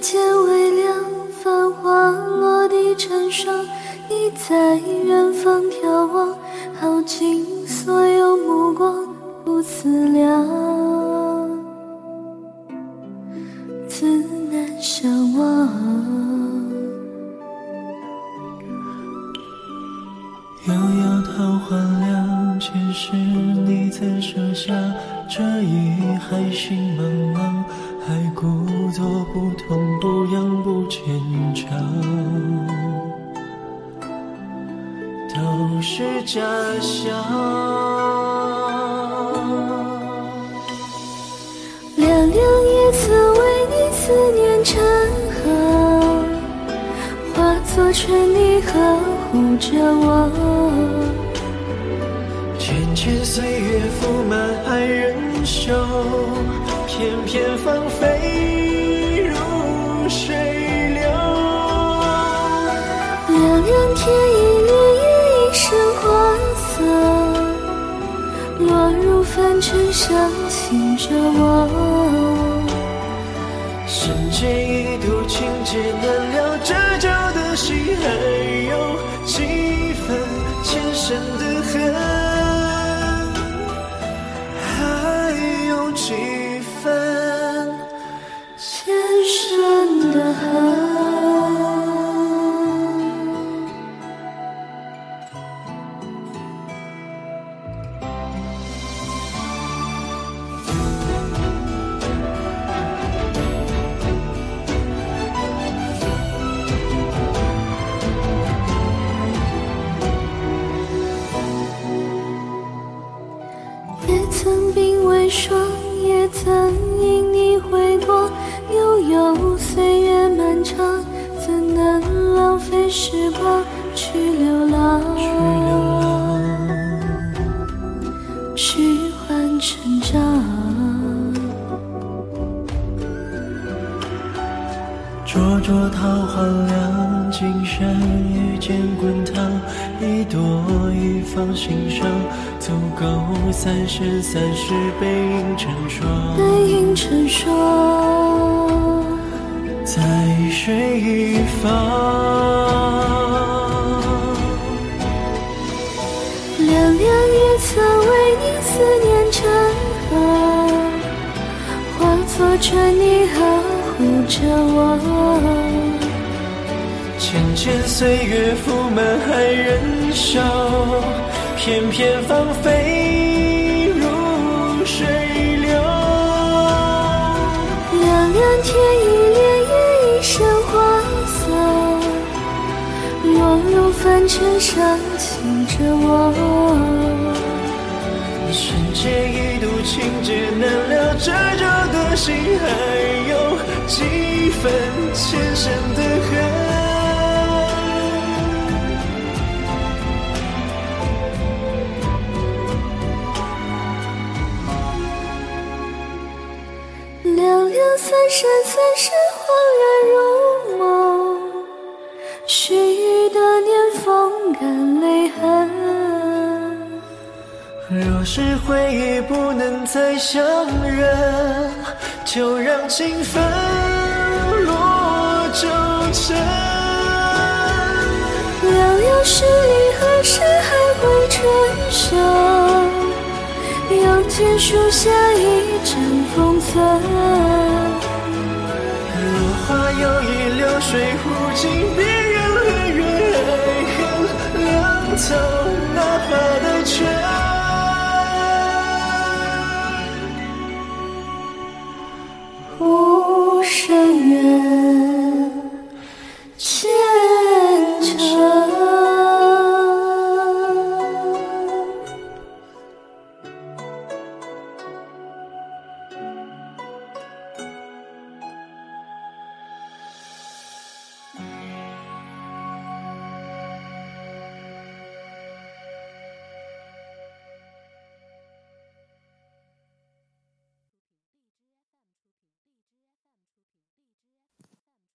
间微凉，繁花落地成霜。你在远方眺望，耗尽所有目光，不思量，自难相忘。遥遥桃花凉，前世你曾设下这一海心茫茫，还故作不痛不痒不坚强，都是假象。凉凉夜色为你思念成河，化作春泥呵护着我。浅浅岁月覆满爱人袖，片片芳菲入凡尘，伤心着我。深见一度情劫难了，折旧的心还有几分前生的时光去流浪？去流浪，去换成长。灼灼桃花凉，今生遇见滚烫，一朵一放心上，足够三生三世背影成双。背影成双，在水一方，凉凉夜色为你思念成河，化作春泥呵护着我。浅浅岁月覆满爱人袖，片片芳菲如水入凡尘，伤心着我。瞬间一度情劫难了，折旧的心还有几分前生的恨。凉凉三生三世，恍然如梦。须臾的年，风干泪痕。若是回忆不能再相认，就让情分落九尘。凉凉十里，何时还会春生？又见树下一阵风存。落花有意，流水无尽，别 until